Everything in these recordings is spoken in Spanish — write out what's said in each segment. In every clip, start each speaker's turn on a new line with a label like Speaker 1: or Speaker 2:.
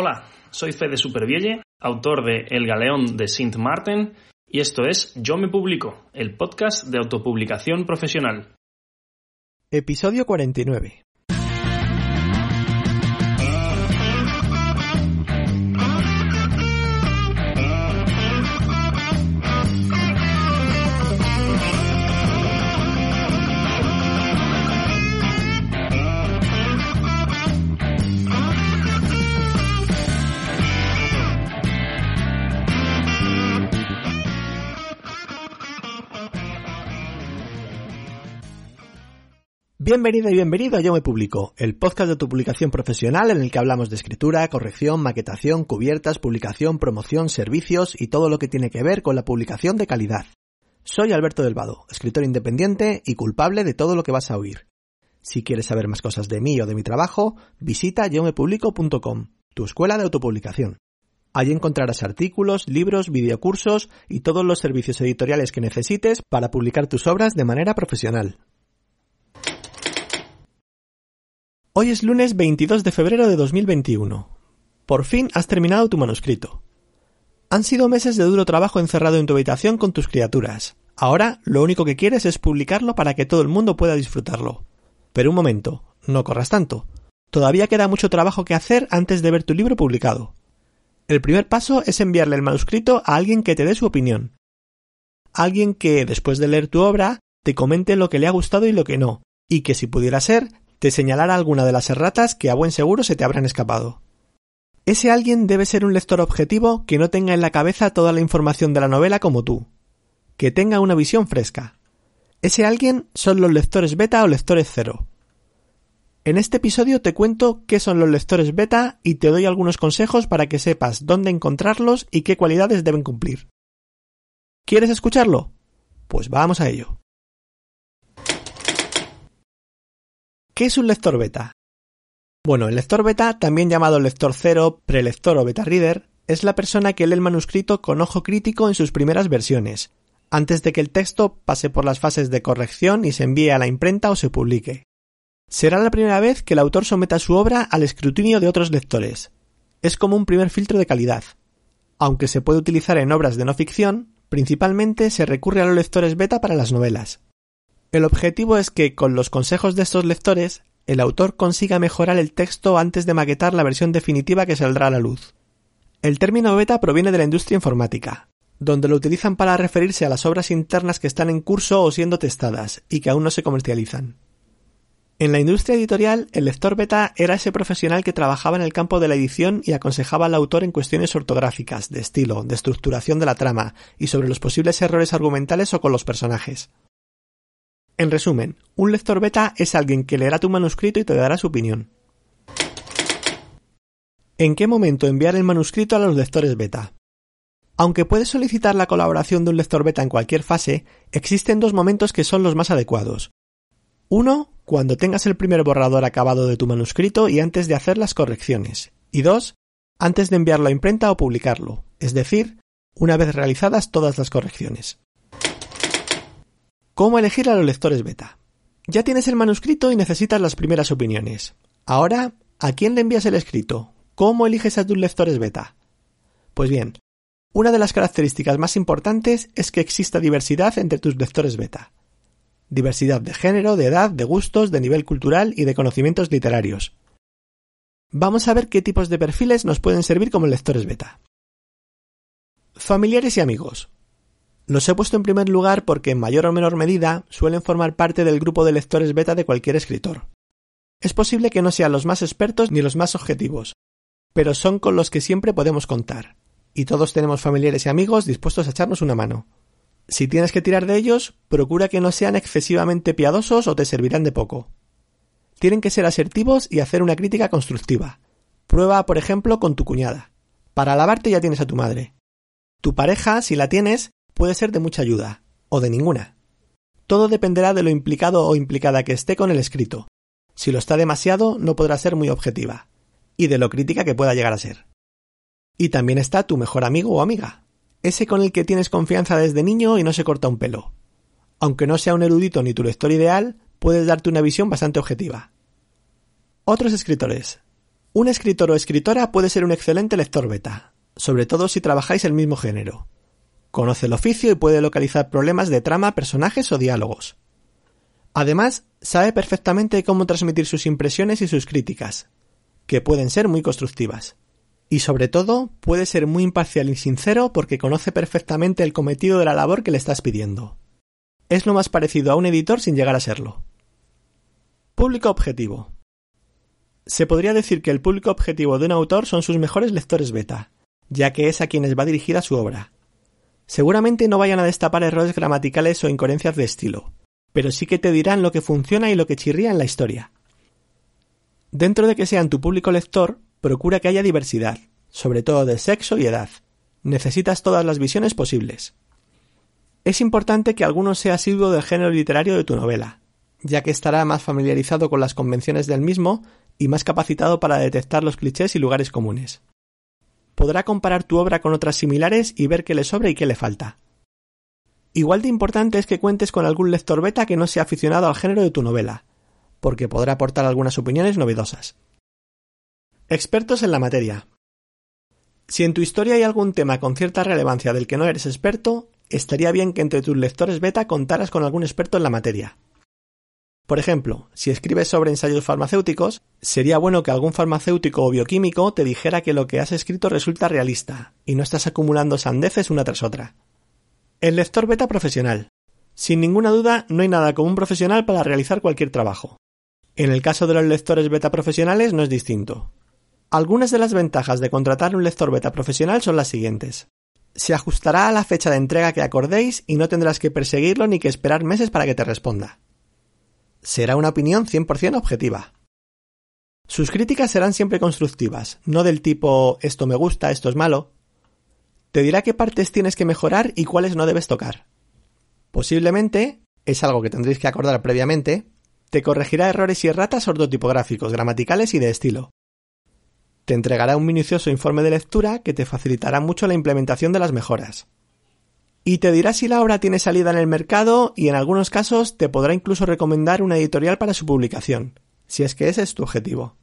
Speaker 1: Hola, soy Fede Supervielle, autor de El Galeón de Sint Martin, y esto es Yo me publico, el podcast de autopublicación profesional.
Speaker 2: Episodio 49. Bienvenido y bienvenido a Yo Me Publico, el podcast de tu publicación profesional en el que hablamos de escritura, corrección, maquetación, cubiertas, publicación, promoción, servicios y todo lo que tiene que ver con la publicación de calidad. Soy Alberto Delvado, escritor independiente y culpable de todo lo que vas a oír. Si quieres saber más cosas de mí o de mi trabajo, visita yomepublico.com, tu escuela de autopublicación. Allí encontrarás artículos, libros, videocursos y todos los servicios editoriales que necesites para publicar tus obras de manera profesional. Hoy es lunes 22 de febrero de 2021. Por fin has terminado tu manuscrito. Han sido meses de duro trabajo encerrado en tu habitación con tus criaturas. Ahora lo único que quieres es publicarlo para que todo el mundo pueda disfrutarlo. Pero un momento, no corras tanto. Todavía queda mucho trabajo que hacer antes de ver tu libro publicado. El primer paso es enviarle el manuscrito a alguien que te dé su opinión. Alguien que, después de leer tu obra, te comente lo que le ha gustado y lo que no, y que si pudiera ser, te señalará alguna de las erratas que a buen seguro se te habrán escapado. Ese alguien debe ser un lector objetivo que no tenga en la cabeza toda la información de la novela como tú, que tenga una visión fresca. Ese alguien son los lectores beta o lectores cero. En este episodio te cuento qué son los lectores beta y te doy algunos consejos para que sepas dónde encontrarlos y qué cualidades deben cumplir. ¿Quieres escucharlo? Pues vamos a ello. ¿Qué es un lector beta? Bueno, el lector beta, también llamado lector cero, prelector o beta reader, es la persona que lee el manuscrito con ojo crítico en sus primeras versiones, antes de que el texto pase por las fases de corrección y se envíe a la imprenta o se publique. Será la primera vez que el autor someta su obra al escrutinio de otros lectores. Es como un primer filtro de calidad. Aunque se puede utilizar en obras de no ficción, principalmente se recurre a los lectores beta para las novelas. El objetivo es que, con los consejos de estos lectores, el autor consiga mejorar el texto antes de maquetar la versión definitiva que saldrá a la luz. El término beta proviene de la industria informática, donde lo utilizan para referirse a las obras internas que están en curso o siendo testadas y que aún no se comercializan. En la industria editorial, el lector beta era ese profesional que trabajaba en el campo de la edición y aconsejaba al autor en cuestiones ortográficas, de estilo, de estructuración de la trama y sobre los posibles errores argumentales o con los personajes. En resumen, un lector beta es alguien que leerá tu manuscrito y te dará su opinión. ¿En qué momento enviar el manuscrito a los lectores beta? Aunque puedes solicitar la colaboración de un lector beta en cualquier fase, existen dos momentos que son los más adecuados. Uno, cuando tengas el primer borrador acabado de tu manuscrito y antes de hacer las correcciones. Y dos, antes de enviarlo a imprenta o publicarlo, es decir, una vez realizadas todas las correcciones. ¿Cómo elegir a los lectores beta? Ya tienes el manuscrito y necesitas las primeras opiniones. Ahora, ¿a quién le envías el escrito? ¿Cómo eliges a tus lectores beta? Pues bien, una de las características más importantes es que exista diversidad entre tus lectores beta. Diversidad de género, de edad, de gustos, de nivel cultural y de conocimientos literarios. Vamos a ver qué tipos de perfiles nos pueden servir como lectores beta. Familiares y amigos. Los he puesto en primer lugar porque en mayor o menor medida suelen formar parte del grupo de lectores beta de cualquier escritor. Es posible que no sean los más expertos ni los más objetivos, pero son con los que siempre podemos contar, y todos tenemos familiares y amigos dispuestos a echarnos una mano. Si tienes que tirar de ellos, procura que no sean excesivamente piadosos o te servirán de poco. Tienen que ser asertivos y hacer una crítica constructiva. Prueba, por ejemplo, con tu cuñada. Para alabarte ya tienes a tu madre. Tu pareja, si la tienes, puede ser de mucha ayuda, o de ninguna. Todo dependerá de lo implicado o implicada que esté con el escrito. Si lo está demasiado, no podrá ser muy objetiva, y de lo crítica que pueda llegar a ser. Y también está tu mejor amigo o amiga, ese con el que tienes confianza desde niño y no se corta un pelo. Aunque no sea un erudito ni tu lector ideal, puedes darte una visión bastante objetiva. Otros escritores. Un escritor o escritora puede ser un excelente lector beta, sobre todo si trabajáis el mismo género. Conoce el oficio y puede localizar problemas de trama, personajes o diálogos. Además, sabe perfectamente cómo transmitir sus impresiones y sus críticas, que pueden ser muy constructivas. Y sobre todo, puede ser muy imparcial y sincero porque conoce perfectamente el cometido de la labor que le estás pidiendo. Es lo más parecido a un editor sin llegar a serlo. Público objetivo. Se podría decir que el público objetivo de un autor son sus mejores lectores beta, ya que es a quienes va dirigida su obra. Seguramente no vayan a destapar errores gramaticales o incoherencias de estilo, pero sí que te dirán lo que funciona y lo que chirría en la historia. Dentro de que sean tu público lector, procura que haya diversidad, sobre todo de sexo y edad. Necesitas todas las visiones posibles. Es importante que alguno sea asiduo del género literario de tu novela, ya que estará más familiarizado con las convenciones del mismo y más capacitado para detectar los clichés y lugares comunes. Podrá comparar tu obra con otras similares y ver qué le sobra y qué le falta. Igual de importante es que cuentes con algún lector beta que no sea aficionado al género de tu novela, porque podrá aportar algunas opiniones novedosas. Expertos en la materia. Si en tu historia hay algún tema con cierta relevancia del que no eres experto, estaría bien que entre tus lectores beta contaras con algún experto en la materia. Por ejemplo, si escribes sobre ensayos farmacéuticos, sería bueno que algún farmacéutico o bioquímico te dijera que lo que has escrito resulta realista y no estás acumulando sandeces una tras otra. El lector beta profesional. Sin ninguna duda, no hay nada como un profesional para realizar cualquier trabajo. En el caso de los lectores beta profesionales no es distinto. Algunas de las ventajas de contratar un lector beta profesional son las siguientes. Se ajustará a la fecha de entrega que acordéis y no tendrás que perseguirlo ni que esperar meses para que te responda. Será una opinión 100% objetiva. Sus críticas serán siempre constructivas, no del tipo esto me gusta, esto es malo. Te dirá qué partes tienes que mejorar y cuáles no debes tocar. Posiblemente, es algo que tendréis que acordar previamente, te corregirá errores y erratas ortotipográficos, gramaticales y de estilo. Te entregará un minucioso informe de lectura que te facilitará mucho la implementación de las mejoras. Y te dirá si la obra tiene salida en el mercado y en algunos casos te podrá incluso recomendar una editorial para su publicación, si es que ese es tu objetivo.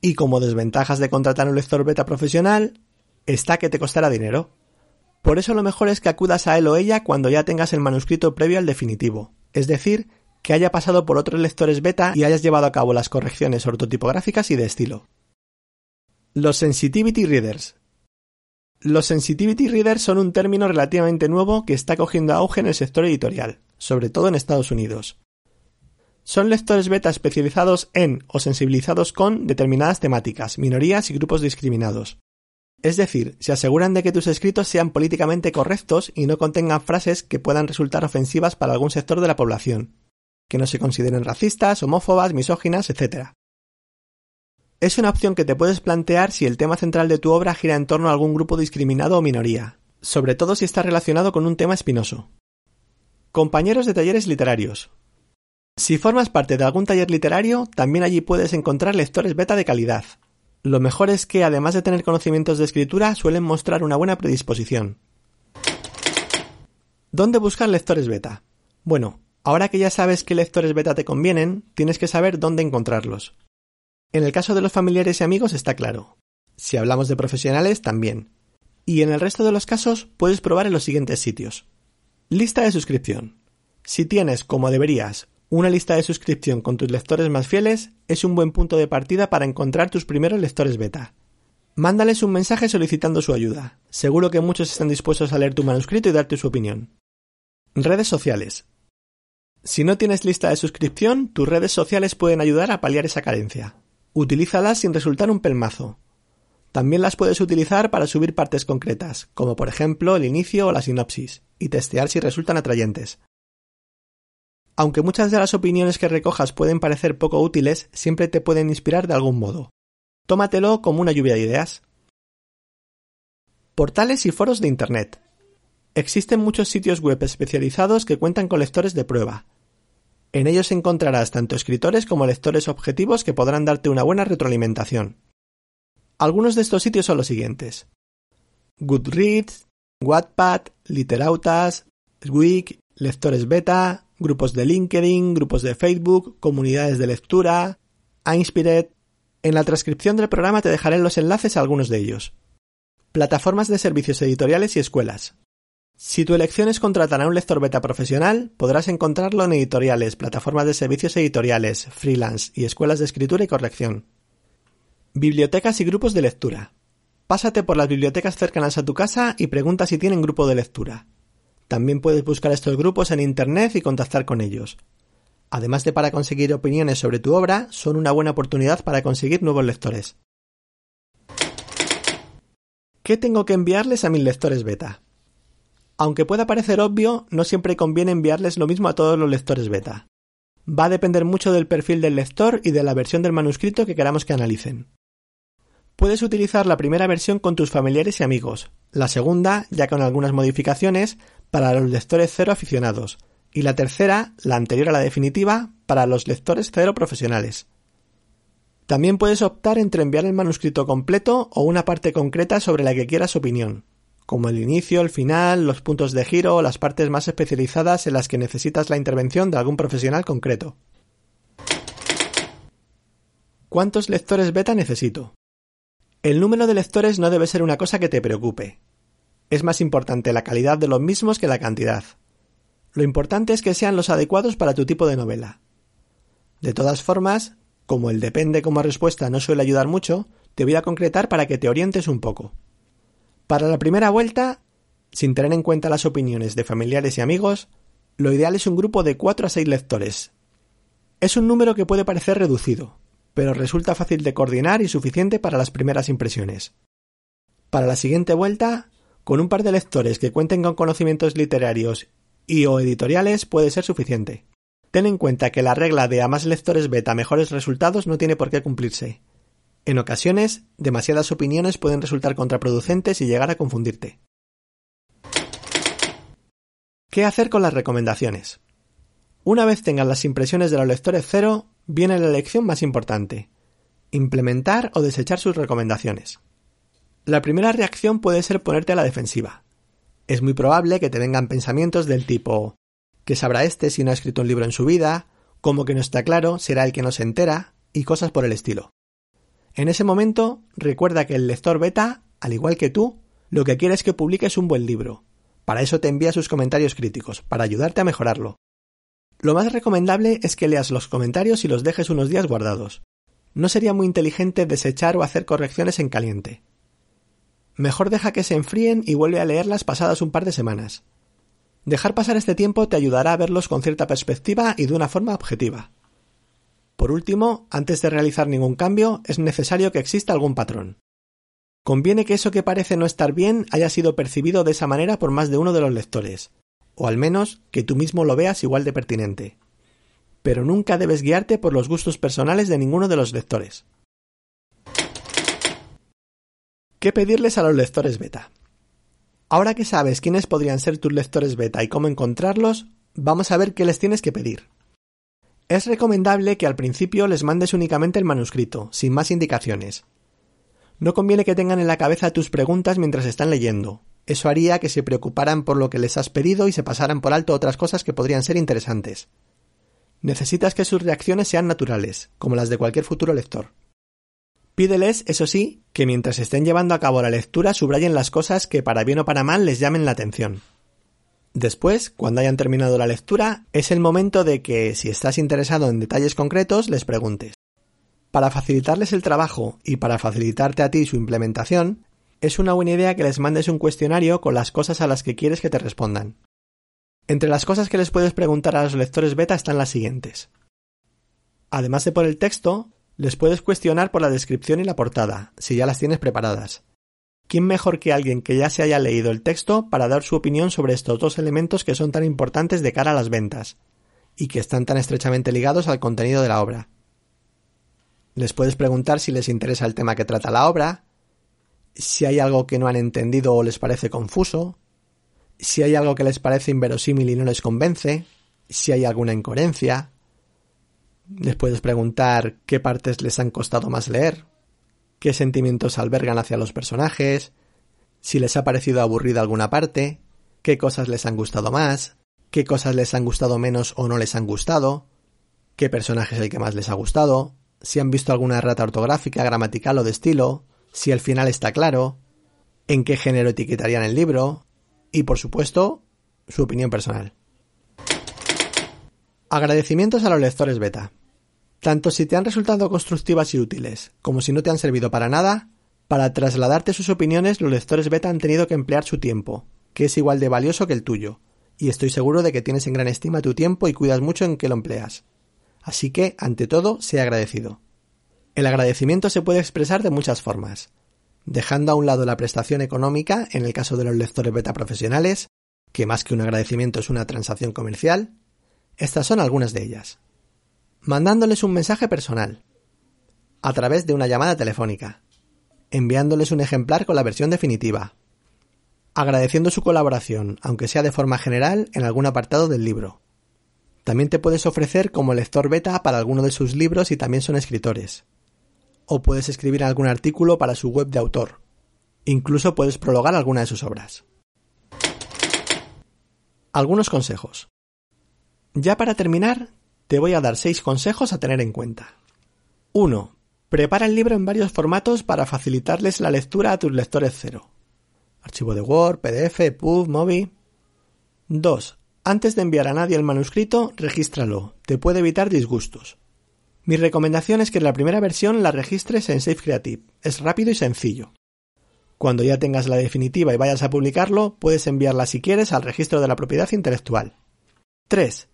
Speaker 2: Y como desventajas de contratar un lector beta profesional, está que te costará dinero. Por eso lo mejor es que acudas a él o ella cuando ya tengas el manuscrito previo al definitivo, es decir, que haya pasado por otros lectores beta y hayas llevado a cabo las correcciones ortotipográficas y de estilo. Los Sensitivity Readers. Los Sensitivity Readers son un término relativamente nuevo que está cogiendo auge en el sector editorial, sobre todo en Estados Unidos. Son lectores beta especializados en o sensibilizados con determinadas temáticas, minorías y grupos discriminados. Es decir, se aseguran de que tus escritos sean políticamente correctos y no contengan frases que puedan resultar ofensivas para algún sector de la población, que no se consideren racistas, homófobas, misóginas, etc. Es una opción que te puedes plantear si el tema central de tu obra gira en torno a algún grupo discriminado o minoría, sobre todo si está relacionado con un tema espinoso. Compañeros de talleres literarios. Si formas parte de algún taller literario, también allí puedes encontrar lectores beta de calidad. Lo mejor es que, además de tener conocimientos de escritura, suelen mostrar una buena predisposición. ¿Dónde buscar lectores beta? Bueno, Ahora que ya sabes qué lectores beta te convienen, tienes que saber dónde encontrarlos. En el caso de los familiares y amigos está claro. Si hablamos de profesionales, también. Y en el resto de los casos puedes probar en los siguientes sitios. Lista de suscripción. Si tienes, como deberías, una lista de suscripción con tus lectores más fieles, es un buen punto de partida para encontrar tus primeros lectores beta. Mándales un mensaje solicitando su ayuda. Seguro que muchos están dispuestos a leer tu manuscrito y darte su opinión. Redes sociales. Si no tienes lista de suscripción, tus redes sociales pueden ayudar a paliar esa carencia. Utilízalas sin resultar un pelmazo. También las puedes utilizar para subir partes concretas, como por ejemplo el inicio o la sinopsis, y testear si resultan atrayentes. Aunque muchas de las opiniones que recojas pueden parecer poco útiles, siempre te pueden inspirar de algún modo. Tómatelo como una lluvia de ideas. Portales y foros de Internet. Existen muchos sitios web especializados que cuentan con lectores de prueba. En ellos encontrarás tanto escritores como lectores objetivos que podrán darte una buena retroalimentación. Algunos de estos sitios son los siguientes: Goodreads, Wattpad, Literautas, Swig, lectores beta, grupos de LinkedIn, grupos de Facebook, comunidades de lectura, Inspired. En la transcripción del programa te dejaré los enlaces a algunos de ellos. Plataformas de servicios editoriales y escuelas. Si tu elección es contratar a un lector beta profesional, podrás encontrarlo en editoriales, plataformas de servicios editoriales, freelance y escuelas de escritura y corrección. Bibliotecas y grupos de lectura. Pásate por las bibliotecas cercanas a tu casa y pregunta si tienen grupo de lectura. También puedes buscar estos grupos en Internet y contactar con ellos. Además de para conseguir opiniones sobre tu obra, son una buena oportunidad para conseguir nuevos lectores. ¿Qué tengo que enviarles a mis lectores beta? Aunque pueda parecer obvio, no siempre conviene enviarles lo mismo a todos los lectores beta. Va a depender mucho del perfil del lector y de la versión del manuscrito que queramos que analicen. Puedes utilizar la primera versión con tus familiares y amigos, la segunda, ya con algunas modificaciones, para los lectores cero aficionados, y la tercera, la anterior a la definitiva, para los lectores cero profesionales. También puedes optar entre enviar el manuscrito completo o una parte concreta sobre la que quieras opinión, como el inicio, el final, los puntos de giro o las partes más especializadas en las que necesitas la intervención de algún profesional concreto. ¿Cuántos lectores beta necesito? El número de lectores no debe ser una cosa que te preocupe. Es más importante la calidad de los mismos que la cantidad. Lo importante es que sean los adecuados para tu tipo de novela. De todas formas, como el depende como respuesta no suele ayudar mucho, te voy a concretar para que te orientes un poco. Para la primera vuelta, sin tener en cuenta las opiniones de familiares y amigos, lo ideal es un grupo de 4 a 6 lectores. Es un número que puede parecer reducido, pero resulta fácil de coordinar y suficiente para las primeras impresiones. Para la siguiente vuelta, con un par de lectores que cuenten con conocimientos literarios y o editoriales puede ser suficiente. Ten en cuenta que la regla de a más lectores beta mejores resultados no tiene por qué cumplirse. En ocasiones, demasiadas opiniones pueden resultar contraproducentes y llegar a confundirte. ¿Qué hacer con las recomendaciones? Una vez tengas las impresiones de los lectores cero, viene la elección más importante. Implementar o desechar sus recomendaciones. La primera reacción puede ser ponerte a la defensiva. Es muy probable que te vengan pensamientos del tipo ¿qué sabrá este si no ha escrito un libro en su vida? como que no está claro, será el que no se entera, y cosas por el estilo. En ese momento, recuerda que el lector beta, al igual que tú, lo que quiere es que publiques un buen libro. Para eso te envía sus comentarios críticos, para ayudarte a mejorarlo. Lo más recomendable es que leas los comentarios y los dejes unos días guardados. No sería muy inteligente desechar o hacer correcciones en caliente. Mejor deja que se enfríen y vuelve a leerlas pasadas un par de semanas. Dejar pasar este tiempo te ayudará a verlos con cierta perspectiva y de una forma objetiva. Por último, antes de realizar ningún cambio, es necesario que exista algún patrón. Conviene que eso que parece no estar bien haya sido percibido de esa manera por más de uno de los lectores, o al menos que tú mismo lo veas igual de pertinente. Pero nunca debes guiarte por los gustos personales de ninguno de los lectores. ¿Qué pedirles a los lectores beta? Ahora que sabes quiénes podrían ser tus lectores beta y cómo encontrarlos, vamos a ver qué les tienes que pedir. Es recomendable que al principio les mandes únicamente el manuscrito, sin más indicaciones. No conviene que tengan en la cabeza tus preguntas mientras están leyendo, eso haría que se preocuparan por lo que les has pedido y se pasaran por alto otras cosas que podrían ser interesantes. Necesitas que sus reacciones sean naturales, como las de cualquier futuro lector. Pídeles, eso sí, que mientras estén llevando a cabo la lectura subrayen las cosas que para bien o para mal les llamen la atención. Después, cuando hayan terminado la lectura, es el momento de que, si estás interesado en detalles concretos, les preguntes. Para facilitarles el trabajo y para facilitarte a ti su implementación, es una buena idea que les mandes un cuestionario con las cosas a las que quieres que te respondan. Entre las cosas que les puedes preguntar a los lectores beta están las siguientes. Además de por el texto, les puedes cuestionar por la descripción y la portada, si ya las tienes preparadas. ¿Quién mejor que alguien que ya se haya leído el texto para dar su opinión sobre estos dos elementos que son tan importantes de cara a las ventas, y que están tan estrechamente ligados al contenido de la obra? Les puedes preguntar si les interesa el tema que trata la obra, si hay algo que no han entendido o les parece confuso, si hay algo que les parece inverosímil y no les convence, si hay alguna incoherencia. Les puedes preguntar qué partes les han costado más leer, qué sentimientos albergan hacia los personajes, si les ha parecido aburrida alguna parte, qué cosas les han gustado más, qué cosas les han gustado menos o no les han gustado, qué personaje es el que más les ha gustado, si han visto alguna errata ortográfica, gramatical o de estilo, si el final está claro, en qué género etiquetarían el libro y, por supuesto, su opinión personal. Agradecimientos a los lectores beta. Tanto si te han resultado constructivas y útiles, como si no te han servido para nada, para trasladarte sus opiniones los lectores beta han tenido que emplear su tiempo, que es igual de valioso que el tuyo, y estoy seguro de que tienes en gran estima tu tiempo y cuidas mucho en qué lo empleas. Así que, ante todo, sea agradecido. El agradecimiento se puede expresar de muchas formas, dejando a un lado la prestación económica en el caso de los lectores beta profesionales, que más que un agradecimiento es una transacción comercial, estas son algunas de ellas. Mandándoles un mensaje personal, a través de una llamada telefónica, enviándoles un ejemplar con la versión definitiva, agradeciendo su colaboración, aunque sea de forma general, en algún apartado del libro. También te puedes ofrecer como lector beta para alguno de sus libros y también son escritores. O puedes escribir algún artículo para su web de autor. Incluso puedes prologar alguna de sus obras. Algunos consejos. Ya para terminar, te voy a dar seis consejos a tener en cuenta. 1. Prepara el libro en varios formatos para facilitarles la lectura a tus lectores cero. Archivo de Word, PDF, PUB, MOBI. 2. Antes de enviar a nadie el manuscrito, regístralo. Te puede evitar disgustos. Mi recomendación es que la primera versión la registres en Safe Creative. Es rápido y sencillo. Cuando ya tengas la definitiva y vayas a publicarlo, puedes enviarla si quieres al registro de la propiedad intelectual. 3.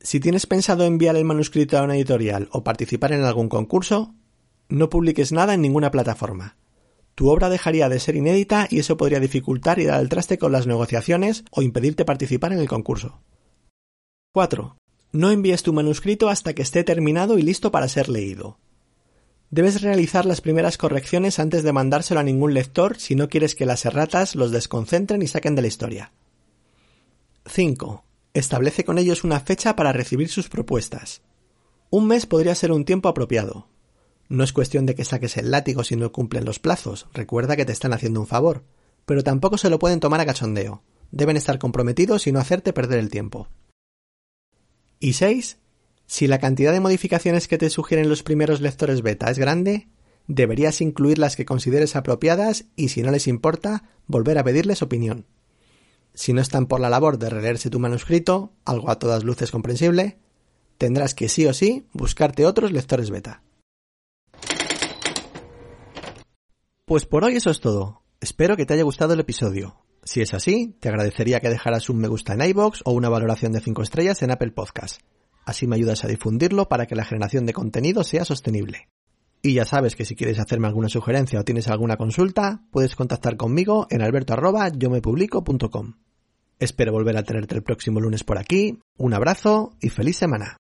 Speaker 2: Si tienes pensado enviar el manuscrito a una editorial o participar en algún concurso, no publiques nada en ninguna plataforma tu obra dejaría de ser inédita y eso podría dificultar y dar el traste con las negociaciones o impedirte participar en el concurso. 4. No envíes tu manuscrito hasta que esté terminado y listo para ser leído. Debes realizar las primeras correcciones antes de mandárselo a ningún lector si no quieres que las erratas los desconcentren y saquen de la historia. 5. Establece con ellos una fecha para recibir sus propuestas. Un mes podría ser un tiempo apropiado, no es cuestión de que saques el látigo si no cumplen los plazos, recuerda que te están haciendo un favor, pero tampoco se lo pueden tomar a cachondeo. Deben estar comprometidos y no hacerte perder el tiempo. Y 6. Si la cantidad de modificaciones que te sugieren los primeros lectores beta es grande, deberías incluir las que consideres apropiadas y si no les importa, volver a pedirles opinión. Si no están por la labor de releerse tu manuscrito, algo a todas luces comprensible, tendrás que sí o sí buscarte otros lectores beta. Pues por hoy eso es todo. Espero que te haya gustado el episodio. Si es así, te agradecería que dejaras un me gusta en iBox o una valoración de 5 estrellas en Apple Podcast. Así me ayudas a difundirlo para que la generación de contenido sea sostenible. Y ya sabes que si quieres hacerme alguna sugerencia o tienes alguna consulta, puedes contactar conmigo en alberto@yomepublico.com. Espero volver a tenerte el próximo lunes por aquí. Un abrazo y feliz semana.